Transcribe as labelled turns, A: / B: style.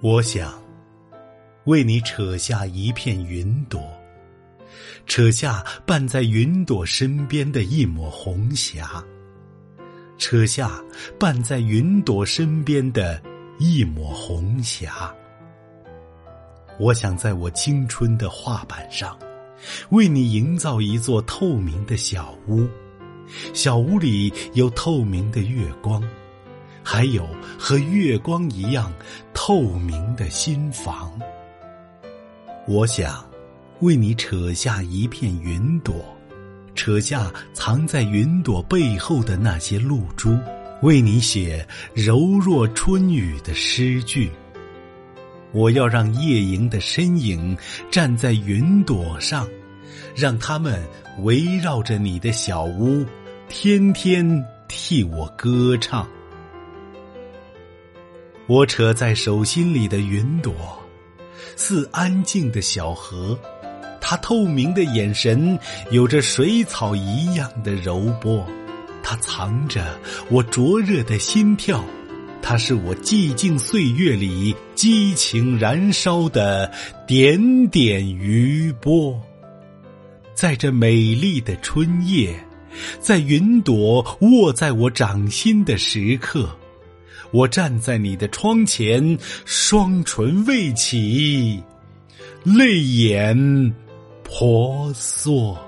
A: 我想为你扯下一片云朵，扯下伴在云朵身边的一抹红霞，扯下伴在云朵身边的一抹红霞。我想在我青春的画板上，为你营造一座透明的小屋，小屋里有透明的月光。还有和月光一样透明的心房。我想为你扯下一片云朵，扯下藏在云朵背后的那些露珠，为你写柔弱春雨的诗句。我要让夜莺的身影站在云朵上，让它们围绕着你的小屋，天天替我歌唱。我扯在手心里的云朵，似安静的小河，它透明的眼神有着水草一样的柔波，它藏着我灼热的心跳，它是我寂静岁月里激情燃烧的点点余波。在这美丽的春夜，在云朵握在我掌心的时刻。我站在你的窗前，双唇未启，泪眼婆娑。